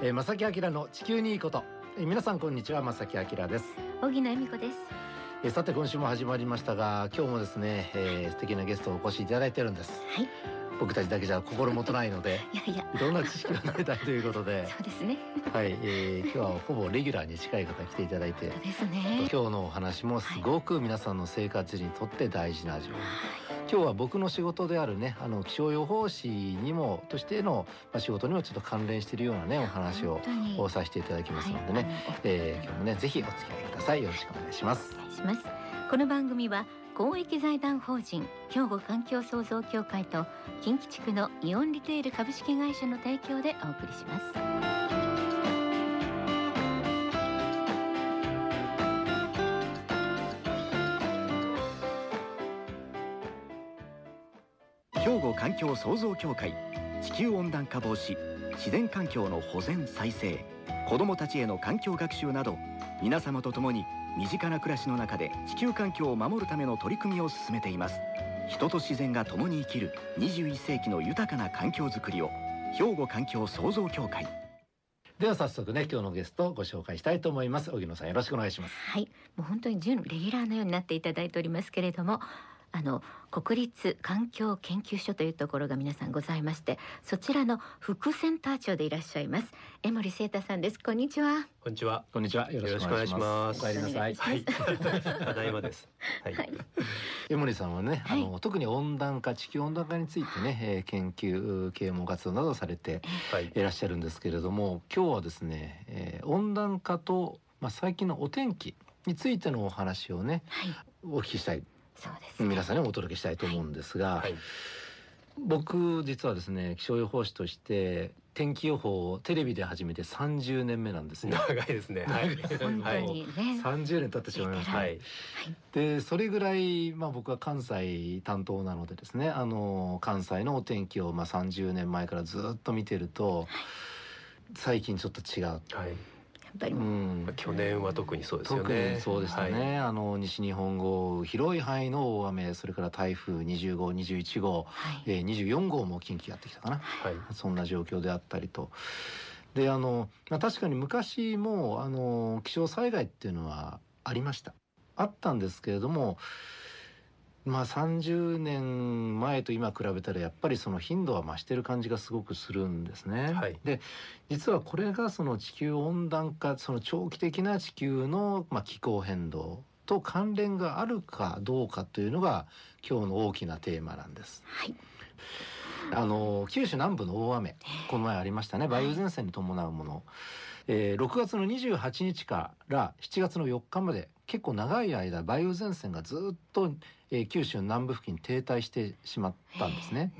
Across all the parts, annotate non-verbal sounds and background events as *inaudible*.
えー、正木明の地球にいいこと、えー、皆さんこんにちは正木明です。小木恵美子です、えー、さて今週も始まりましたが今日もですね、えー、素敵なゲストをお越しいただいてるんです。はい。僕たちだけじゃ心もとないので *laughs* いやいや。いろんな知識を得たいということで。*laughs* そうですね。はい、えー、今日はほぼレギュラーに近い方来ていただいてですね。今日のお話もすごく皆さんの生活にとって大事な情報、はい今日は僕の仕事であるねあの気象予報士にもとしての、まあ、仕事にもちょっと関連しているようなねお話をさせていただきますのでね、はい、えー、今日もねぜひお付き合いください。よろしくお願いします。お願いします。この番組は公益財団法人兵庫環境創造協会と近畿地区のイオンリテール株式会社の提供でお送りします兵庫環境創造協会地球温暖化防止自然環境の保全再生子どもたちへの環境学習など皆様と共に身近な暮らしの中で地球環境を守るための取り組みを進めています。人と自然が共に生きる21世紀の豊かな環境づくりを兵庫環境創造協会。では早速ね今日のゲストをご紹介したいと思います。荻野さんよろしくお願いします。はい。もう本当に準レギュラーのようになっていただいておりますけれどもあの国立環境研究所というところが皆さんございましてそちらの副センター長でいらっしゃいます。江森聖太さんです。こんにちは。こんにちは。こんにちは。よろしくお願いします。お帰りなさいはい。ただいまです。はい、はい、江森さんはねあの、はい、特に温暖化地球温暖化についてね、えー、研究啓蒙活動などされていらっしゃるんですけれども、今日はですね、えー、温暖化とまあ最近のお天気についてのお話をね、はい、お聞きしたいそうです、ね、皆さんにお届けしたいと思うんですが、はいはい、僕実はですね気象予報士として天気予報をテレビで始めて30年目なんですよ。長いですね。はい。本当にね。30年経ってしまいました。はい。でそれぐらいまあ僕は関西担当なのでですね、あの関西のお天気をまあ30年前からずっと見てると、最近ちょっと違う。はい。ぱり、うん、去年は特にそうですよね。そうでしたね。はい、あの西日本豪雨広い範囲の大雨、それから台風20号、21号、はい、えー、24号も近畿やってきたかな。はい、そんな状況であったりと。であの、まあ、確かに昔もあの気象災害っていうのはありました。あったんですけれども。まあ30年前と今比べたらやっぱりその頻度は増してる感じがすごくするんですね。はい、で実はこれがその地球温暖化その長期的な地球のまあ気候変動と関連があるかどうかというのが今日の大きなテーマなんです。はい。あの九州南部の大雨この前ありましたね。梅雨前線に伴うもの、えー、6月の28日から7月の4日まで結構長い間梅雨前線がずっと、えー、九州南部付近に停滞してしまったんですね。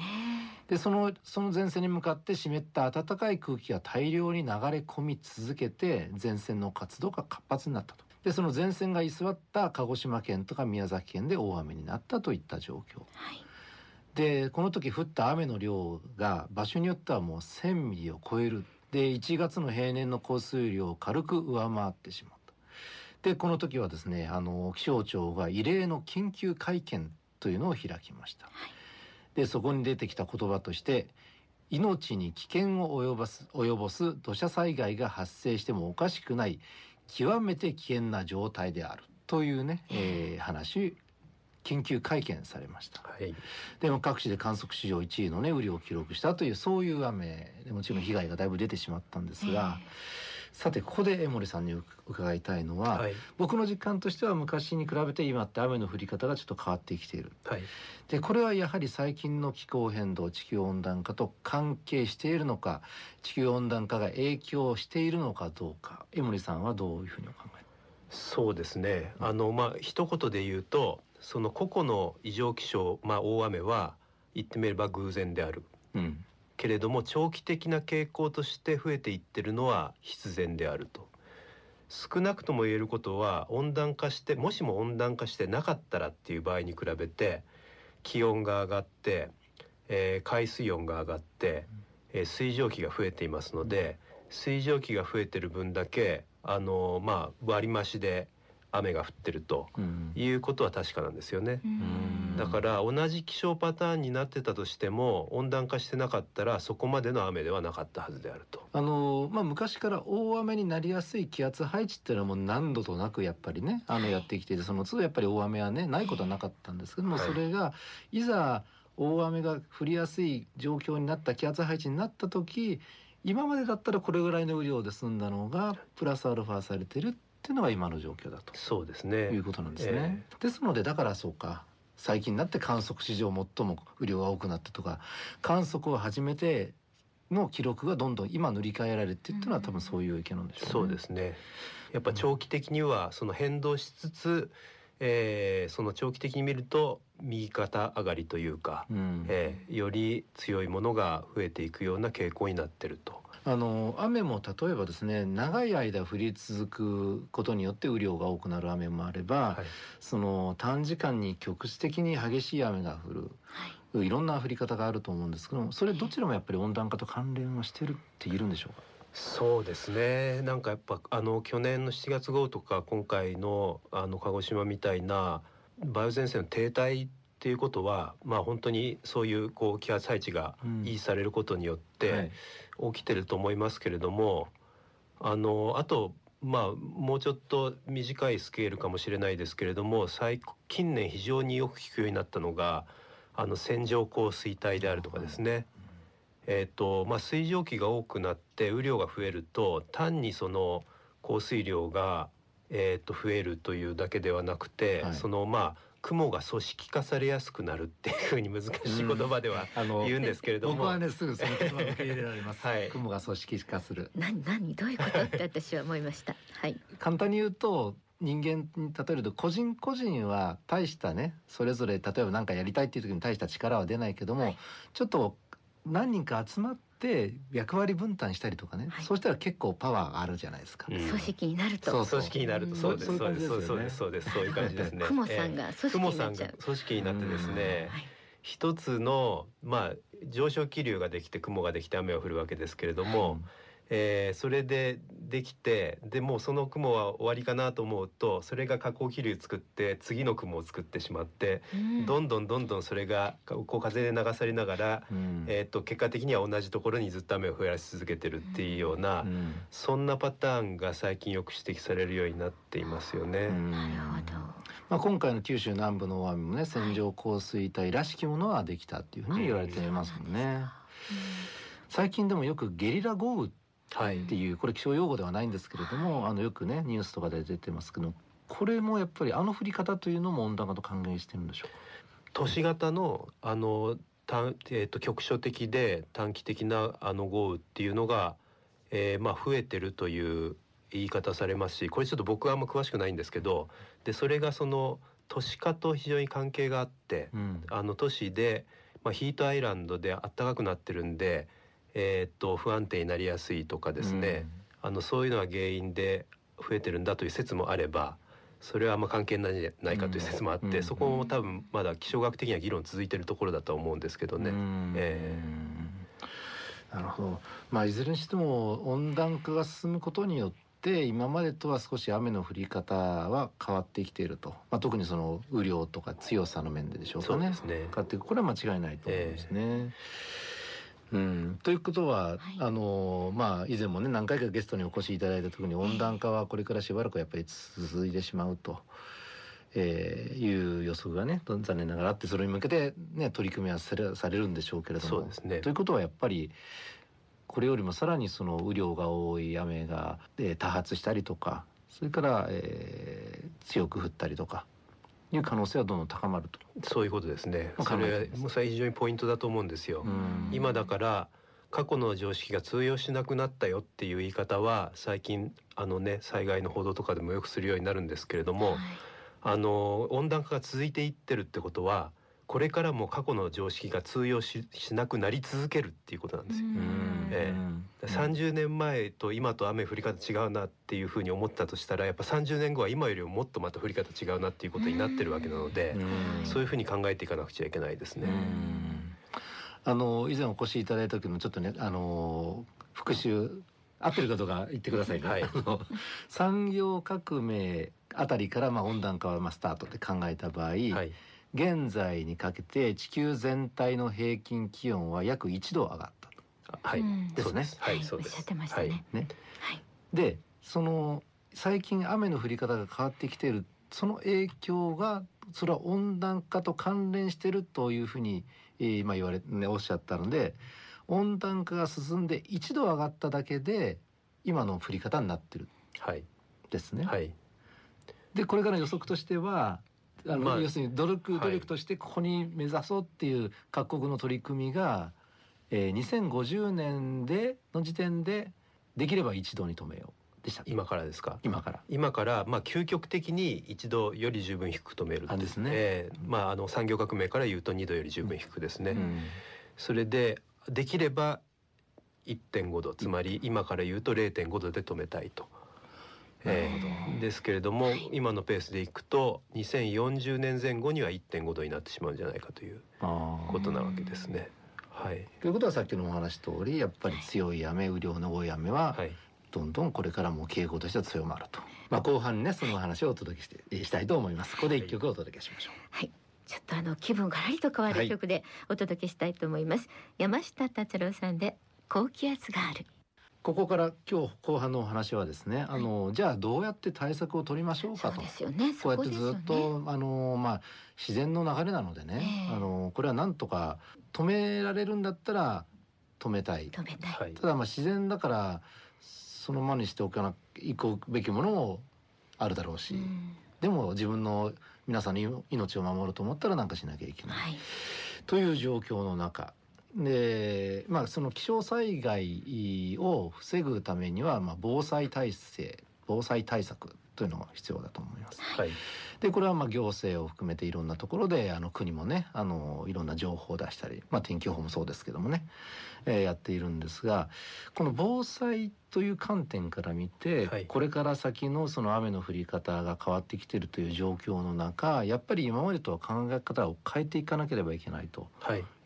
でそのその前線に向かって湿った暖かい空気が大量に流れ込み続けて前線の活動が活発になったと。でその前線が居座った鹿児島県とか宮崎県で大雨になったといった状況。はいでこの時降った雨の量が場所によってはもう1,000ミリを超えるで1月の平年の降水量を軽く上回ってしまったでこの時はですねあの気象庁が異例の緊急会見というのを開きました、はい、でそこに出てきた言葉として命に危険を及ぼす及ぼす土砂災害が発生してもおかしくない極めて危険な状態である。というね、えー、話緊急会見されました、はい、でも各地で観測史上1位のね雨量を記録したというそういう雨でもちろん被害がだいぶ出てしまったんですが、さてここで江森さんに伺いたいのは、はい、僕の実感としては昔に比べて今って雨の降り方がちょっと変わってきている、はい、でこれはやはり最近の気候変動地球温暖化と関係しているのか地球温暖化が影響しているのかどうか江森さんはどういうふうにお考え？そうですね、あのまあ一言で言うとその個々の異常気象、まあ、大雨は言ってみれば偶然である、うん、けれども長期的な傾向として増えていってるのは必然であると。少なくとも言えることは温暖化してもしも温暖化してなかったらっていう場合に比べて気温が上がって、えー、海水温が上がって、えー、水蒸気が増えていますので水蒸気が増えてる分だけあのまあ割増で雨が降ってるということは確かなんですよね。だから同じ気象パターンになってたとしても温暖化してなかったらそこまでの雨ではなかったはずであると。あのまあ昔から大雨になりやすい気圧配置っていうのはもう何度となくやっぱりねあのやってきててその都度やっぱり大雨はねないことはなかったんですけども、それがいざ大雨が降りやすい状況になった気圧配置になった時今までだったらこれぐらいの雨量で済んだのがプラスアルファされてるっていうのが今の状況だとそうですねいうことなんですね。えー、ですのでだからそうか最近になって観測史上最も雨量が多くなったとか観測を始めての記録がどんどん今塗り替えられてっていうのは多分そういう意見なんでしょう、ね、そうですね。やっぱ長期的にはその変動しつつ、えー、その長期的に見ると右肩上がりというか、うん、えー、より強いものが増えていくような傾向になってると。あの雨も例えばですね長い間降り続くことによって雨量が多くなる雨もあれば、はい、その短時間に局地的に激しい雨が降る、はい、いろんな降り方があると思うんですけどもそれどちらもやっぱり温暖化と関連はしてるって言えるんでしょうか？そうですね。なんかやっぱあの去年の7月豪とか今回のあの鹿児島みたいな梅雨前線の停滞っていうことはまあ本当にそういうこう気圧配置が維持されることによって起きてると思いますけれども、はい、あのあとまあもうちょっと短いスケールかもしれないですけれども最近年非常によく聞くようになったのがあの線状降水帯であるとかですね。えーとまあ、水蒸気が多くなって雨量が増えると単にその降水量が、えー、と増えるというだけではなくて、はい、そのまあ雲が組織化されやすくなるっていうふうに難しい言葉では、言うんですけれども、僕はねすぐその言葉を受け入れられます、はい、雲が組織化する。何何どういうことって私は思いました。はい。簡単に言うと人間に例えると個人個人は大したねそれぞれ例えば何かやりたいっていう時に大した力は出ないけども、はい、ちょっと何人か集まって役割分担したりとかね、はい、そうしたら結構パワーがあるじゃないですか、うん、組織になると。そう組織になるとそうです。そうですそうですそうです。そういう感じですね。雲 *laughs* さんが組織になっちゃう、組織になってですね、一つのまあ上昇気流ができて雲ができて雨が降るわけですけれども、うんえー、それでできてでもうその雲は終わりかなと思うとそれが下降気流作って次の雲を作ってしまって、うん、どんどんどんどんそれがこう風で流されながら、うん、えーと、結果的には同じところにずっと雨を降らし続けてるっていうような、うん、そんなパターンが最近よく指摘されるようになっていますよね。なるほど。まあ、今回の九州南部の大雨もね線状降水帯らしきものはできたっていうふうに言われていますもんね。最近でもよくゲリラ豪雨っていう、これ気象用語ではないんですけれども、あのよくねニュースとかで出てますけどこれもやっぱりあの降り方というのも温暖化と関連してるんでしょうか？都市型のあのた、えーと、局所的で短期的なあの豪雨っていうのが、えー、まあ増えてるという言い方されますしこれちょっと僕はあんま詳しくないんですけどでそれがその都市化と非常に関係があって、うん、あの都市で、まあ、ヒートアイランドで暖かくなってるんでえー、っと不安定になりやすいとかですね、うん、あのそういうのが原因で増えてるんだという説もあればそれはあんま関係ないんじゃないかという説もあって、うん、そこも多分まだ気象学的には議論続いてるところだと思うんですけどね。えー、なるほど、まあ、いずれにしても温暖化が進むことによって今までとは少し雨の降り方は変わってきていると、まあ、特にその雨量とか強さの面ででしょうかね。ね。変わってこれは間違いないと思うんですね。えーうん、ということは、はい、あのまあ以前もね何回かゲストにお越しいただいた時に温暖化はこれからしばらくやっぱり続いてしまうと。えー、いう予測がね残念ながらあってそれに向けて、ね、取り組みはされされるんでしょうけれども。そうですね。ということはやっぱりこれよりもさらにその雨量が多い雨が、えー、多発したりとかそれから、えー、強く降ったりとかいう可能性はどんどん高まるとそういうことですね。それそれ非常にポイントだと思うんですよ。今だから過去の常識が通用しなくなったよっていう言い方は最近あのね災害の報道とかでもよくするようになるんですけれども、はい、あの温暖化が続いていってるってことはこれからも過去の常識が通用しなくなり続けるっていうことなんですよ。ええ、30年前と今と雨降り方違うなっていうふうに思ったとしたらやっぱ30年後は今よりももっとまた降り方違うなっていうことになってるわけなのでそういうふうに考えていかなくちゃいけないですね。あの以前お越しいただいた時もちょっとねあの復習合ってるかどうか言ってくださいね。はい、産業革命あたりからまあ温暖化はまあスタートって考えた場合、はい、現在にかけて地球全体の平均気温は約1度上がったと。はい、ですね。はい、そうです。はい、ね。はい。で、その最近雨の降り方が変わってきているその影響がそれは温暖化と関連しているというふうに、えー、今言われねおっしゃったので温暖化が進んで1度上がっただけで今の降り方になってる、はい、ですね。はい、でこれから予測としてはあの、まあ、要するに努力努力としてここに目指そうっていう各国の取り組みが、えー、2050年での時点でできれば一度に止めようでした。今からですか？今から。今からまあ究極的に一度より十分低く止めるですね、えー、まああの産業革命から言うと二度より十分低くですね、うん、それでできれば1.5度つまり今から言うと0.5度で止めたいと。えー、ですけれども、はい、今のペースでいくと2040年前後には1.5度になってしまうんじゃないかということなわけですね。はい、ということはさっきのお話通りやっぱり強い雨雨量の多い雨は、どんどんこれからも傾向としては強まると、まあ、後半にねその話をお届けしてしたいと思います。ここで一曲お届けしましょう。はい。ちょっとあの気分がらりと変わる曲でお届けしたいと思います、はい、山下達郎さんで高気圧があるここから今日後半のお話はですね、あの、じゃあどうやって対策を取りましょうかと。ですよね。こうやってずっと、あのまあ自然の流れなのでね、あのこれはなんとか止められるんだったら止めたい。止めたい。ただまあ自然だからそのままにしておかないくべきものもあるだろうし、うん、でも自分の皆さんの命を守ると思ったら何かしなきゃいけない、はい、という状況の中でまあその気象災害を防ぐためには、まあ、防災体制防災対策というのが必要だと思います。はい、でこれはまあ行政を含めていろんなところであの国もねあのいろんな情報を出したり、まあ、天気予報もそうですけどもね、えー、やっているんですがこの防災という観点から見て、はい、これから先のその雨の降り方が変わってきているという状況の中やっぱり今までとは考え方を変えていかなければいけないと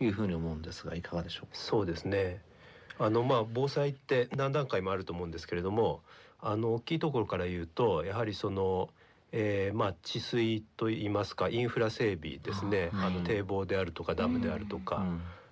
い。うふうに思うんですがいかがでしょうそうですね。あのまあ防災って何段階もあると思うんですけれどもあの大きいところから言うとやはりその、えー、まあ治水といいますかインフラ整備ですね、あの堤防であるとかダムであるとか、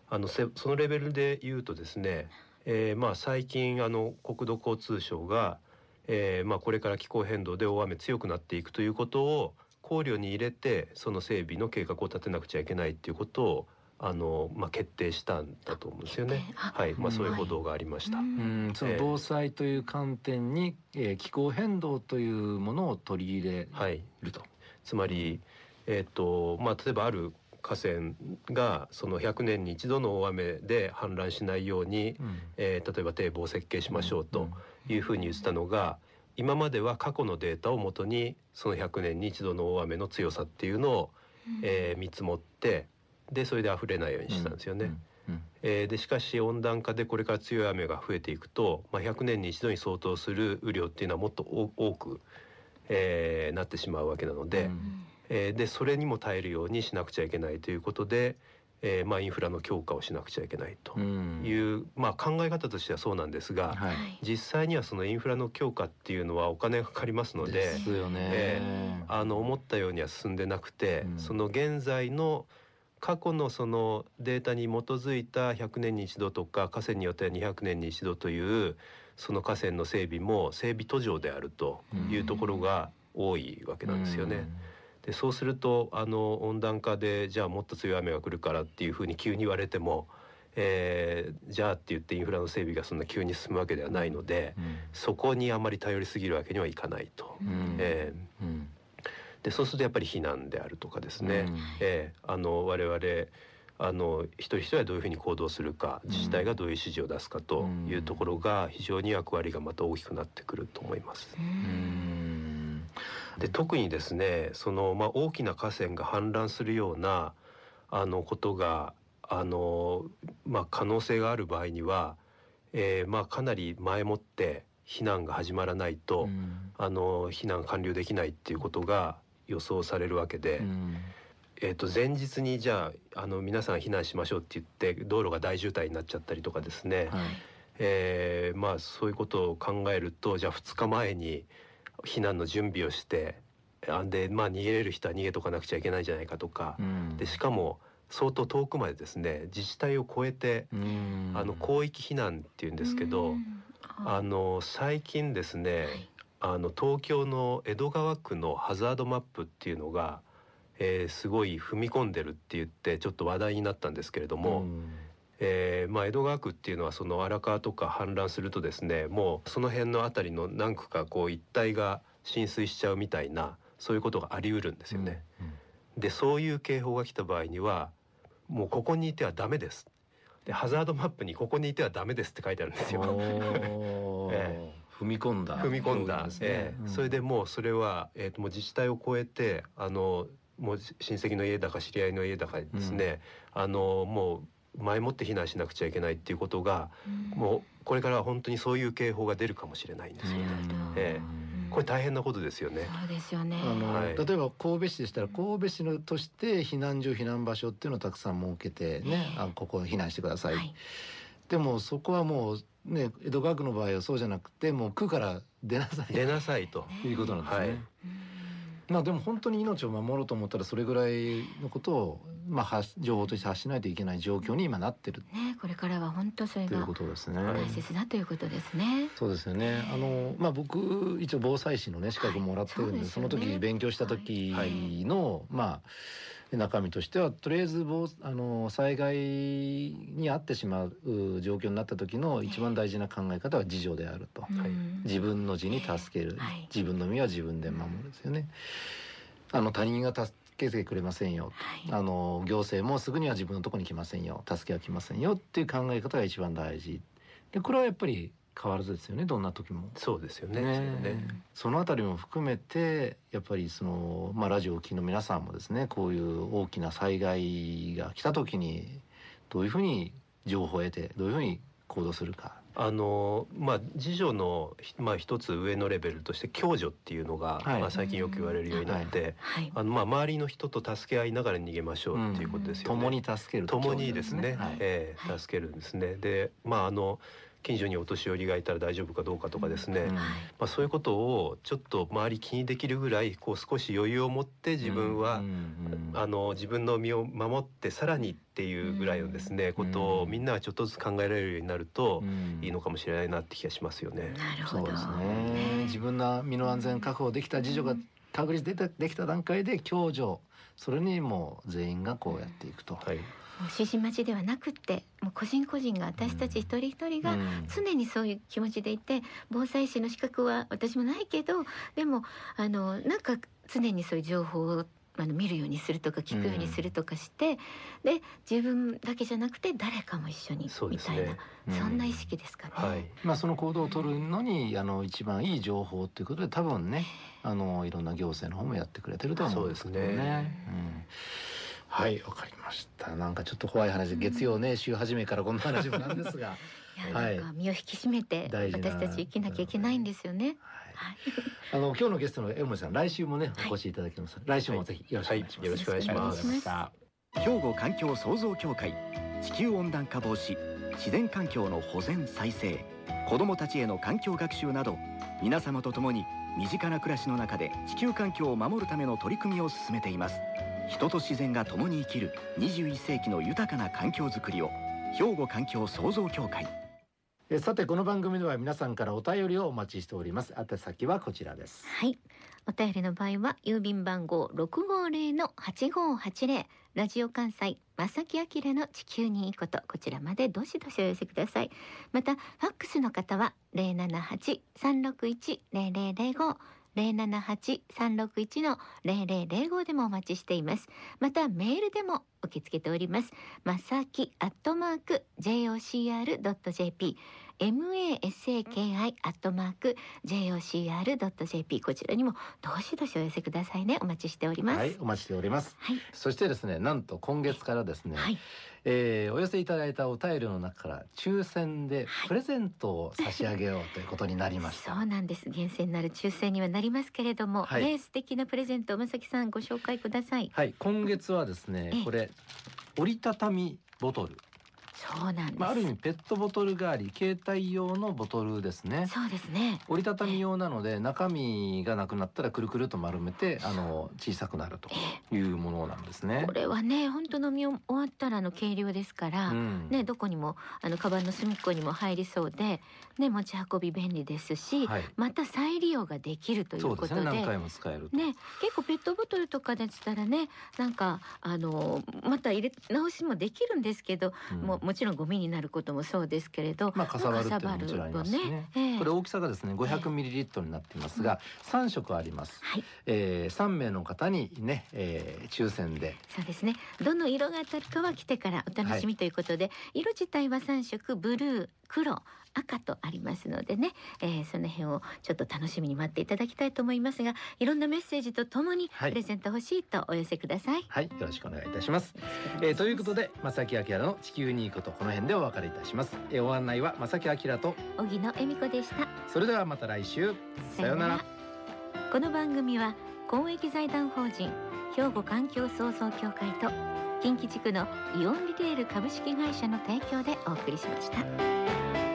あのそのレベルで言うとですね、えー、まあ最近あの国土交通省が、えー、まあこれから気候変動で大雨強くなっていくということを考慮に入れてその整備の計画を立てなくちゃいけないっていうことをあのまあ決定したんだと思うんですよね。はい、まあそういう報道がありました。うん、その防災という観点に、えー、気候変動というものを取り入れると。はい、つまりえっ、ー、とまあ例えばある河川がその100年に一度の大雨で氾濫しないように、うん、えー、例えば堤防を設計しましょうというふうに言ってたのが。今までは過去のデータをもとにその100年に一度の大雨の強さっていうのを、えー、見積もってでそれで溢れないようにしたんですよね。うんえー、でしかし温暖化でこれから強い雨が増えていくと、まあ、100年に一度に相当する雨量っていうのはもっと多く、えー、なってしまうわけなので,、えー、でそれにも耐えるようにしなくちゃいけないということで、えーまあ、インフラの強化をしなくちゃいけないという、まあ、考え方としてはそうなんですが、はい、実際にはそのインフラの強化っていうのはお金がかかりますのでですよね、えー、あの思ったようには進んでなくて、うん、その現在の過去のそのデータに基づいた100年に一度とか河川によっては200年に一度というその河川の整備も整備途上であるというところが多いわけなんですよね。でそうするとあの温暖化でじゃあもっと強い雨が来るからっていうふうに急に言われても、えー、じゃあって言ってインフラの整備がそんな急に進むわけではないので、うん、そこにあまり頼りすぎるわけにはいかないと。うん、えーうんでそうするとやっぱり避難であるとかですね、うん、えー、あの我々あの一人一人はどういうふうに行動するか自治体がどういう指示を出すかというところが非常に役割がまた大きくなってくると思います。で特にですねその、まあ、大きな河川が氾濫するようなあのことがあの、まあ、可能性がある場合には、えーまあ、かなり前もって避難が始まらないと、あの避難完了できないっていうことが予想されるわけで、うん、えー、と前日にじゃああの皆さん避難しましょうって言って道路が大渋滞になっちゃったりとかですね、はい、えー、まあそういうことを考えるとじゃあ2日前に避難の準備をしてあんでまあ逃げれる人は逃げとかなくちゃいけないんじゃないかとか、うん、でしかも相当遠くまでですね自治体を超えてあの広域避難っていうんですけどあの最近ですね、はい、あの東京の江戸川区のハザードマップっていうのが、えー、すごい踏み込んでるって言ってちょっと話題になったんですけれども。えーまあ、江戸川区っていうのはその荒川とか氾濫するとですねもうその辺の辺りの何区かこう一帯が浸水しちゃうみたいなそういうことがあり得るんですよね。うんうん、でそういう警報が来た場合にはもうここにいてはダメですでハザードマップにここにいてはダメですって書いてあるんですよ。*laughs* ええ踏み込んだ。踏み込んだ、ね。ええ、うん、それでもうそれは、えーと、もう自治体を超えてあのもう親戚の家だか知り合いの家だかですね、うん、あのもう前もって避難しなくちゃいけないっていうことが、うん、もうこれから本当にそういう警報が出るかもしれないんですよね。ええ。これ大変なことですよね。そうですよね。あの、はい、例えば神戸市でしたら神戸市のとして避難所避難場所っていうのをたくさん設けてね、あここ避難してください。はい、でもそこはもうね江戸川区の場合はそうじゃなくてもう区から出なさい出なさいということなんですね。はいまあでも本当に命を守ろうと思ったらそれぐらいのことをまあ情報として発しないといけない状況に今なってる。ねこれからは本当それが大切だということですね。そうですよね。あのまあ僕一応防災士のね資格もらってるんで、はい、その時勉強した時の、まあ。中身としてはとりあえずあの災害に遭ってしまう状況になった時の一番大事な考え方は自助であると、はい、自分の字に助ける、はい、自分の身は自分で守るですよね。あの他人が助けてくれませんよ、はい、あの行政もすぐには自分のとこに来ませんよ。助けは来ませんよっていう考え方が一番大事。でこれはやっぱり変わらずですよねどんな時も。そうですよね。ねねそのあたりも含めてやっぱりその、まあ、ラジオを聴きの皆さんもですねこういう大きな災害が来た時にどういうふうに情報を得てどういうふうに行動するか。あのまあ自助のまあ一つ上のレベルとして共助っていうのが、はい、まあ最近よく言われるようになって、はい、あのまあ周りの人と助け合いながら逃げましょうっていうことですよね。共に助ける共にですね、はい、えー、助けるんですね。でまああの近所にお年寄りがいたら大丈夫かどうかとかですね、うん、まあ、そういうことをちょっと周り気にできるぐらいこう少し余裕を持って自分は、あの自分の身を守ってさらにっていうぐらいのですね、ことをみんながちょっとずつ考えられるようになるといいのかもしれないなって気がしますよね。なるほど。そうですね。自分の身の安全確保できた自助が確立でたできた段階で共助。それにも全員がこうやっていくと。はい指示待ちではなくってもう個人個人が私たち一人一人が常にそういう気持ちでいて防災士の資格は私もないけどでもあのなんか常にそういう情報をあの見るようにするとか聞くようにするとかして、うん、で自分だけじゃなくて誰かも一緒にみたいなそ、ね,、んな意識ですかね。はい、まあその行動を取るのにあの一番いい情報ということで多分ねあのいろんな行政の方もやってくれてると思うんですけどね。ね。うんはいわかりました。なんかちょっと怖い話、月曜ね週初めからこんな話もなんですが。*laughs* はい、身を引き締めて私たち生きなきゃいけないんですよね。はい、*laughs* あの今日のゲストの江森さん来週もねお越しいただきます、はい、来週もぜひよろしくお願いします、はい、よろしくお願いします。兵庫環境創造協会地球温暖化防止自然環境の保全再生子どもたちへの環境学習など皆様と共に身近な暮らしの中で地球環境を守るための取り組みを進めています人と自然が共に生きる21世紀の豊かな環境づくりを兵庫環境創造協会。えさてこの番組では皆さんからお便りをお待ちしております。宛先はこちらです。はい。お便りの場合は郵便番号六五零の八五八零。ラジオ関西正木明の地球にいいこと。こちらまでどしどしお寄せください。またファックスの方は零七八三六一零零零五078-361の0005でもお待ちしています。またメールでも受け付けております。まさきアットマーク jocr.jp masaki アットマーク jocr.jp こちらにもどしどしお寄せくださいね。お待ちしております。はいお待ちしております、はい、そしてですねなんと今月からですね、はい、えー、お寄せいただいたお便りの中から抽選でプレゼントを差し上げようということになりました、はい、そうなんです。厳選なる抽選にはなりますけれども、はい、ね素敵なプレゼントまさきさんご紹介ください。はい今月はですねこれ折りたたみボトル。そうなんです、まあ、ある意味ペットボトル代わり携帯用のボトルですね。そうですね。折りたたみ用なので中身がなくなったらくるくると丸めてあの小さくなるというものなんですね。これはね本当飲み終わったらの軽量ですから、うん、ねどこにもあのカバンの隅っこにも入りそうでね持ち運び便利ですし、はい、また再利用ができるということで、ね、何回も使えるね結構ペットボトルとかでしたらねなんかあのまた入れ直しもできるんですけど、うん、ももちろんゴミになることもそうですけれど、まあ、かさばるってももちろんありますね。ね。えー、これ大きさがですね500ミリリットルになっていますが、えー、3色あります。はい、えー、3名の方にね、えー、抽選で。そうですね。どの色が当たるかは来てからお楽しみということで、はい、色自体は3色ブルー黒赤とありますのでね、えー、その辺をちょっと楽しみに待っていただきたいと思いますがいろんなメッセージとともにプレゼント欲しいとお寄せください。はい、よろしくお願いいたします、えー、ということで正木明の地球にいいことこの辺でお別れいたします、えー、ご案内は正木明と荻野恵美子でした。それではまた来週。さようなら。この番組は公益財団法人兵庫環境創造協会と近畿地区のイオンリテール株式会社の提供でお送りしました。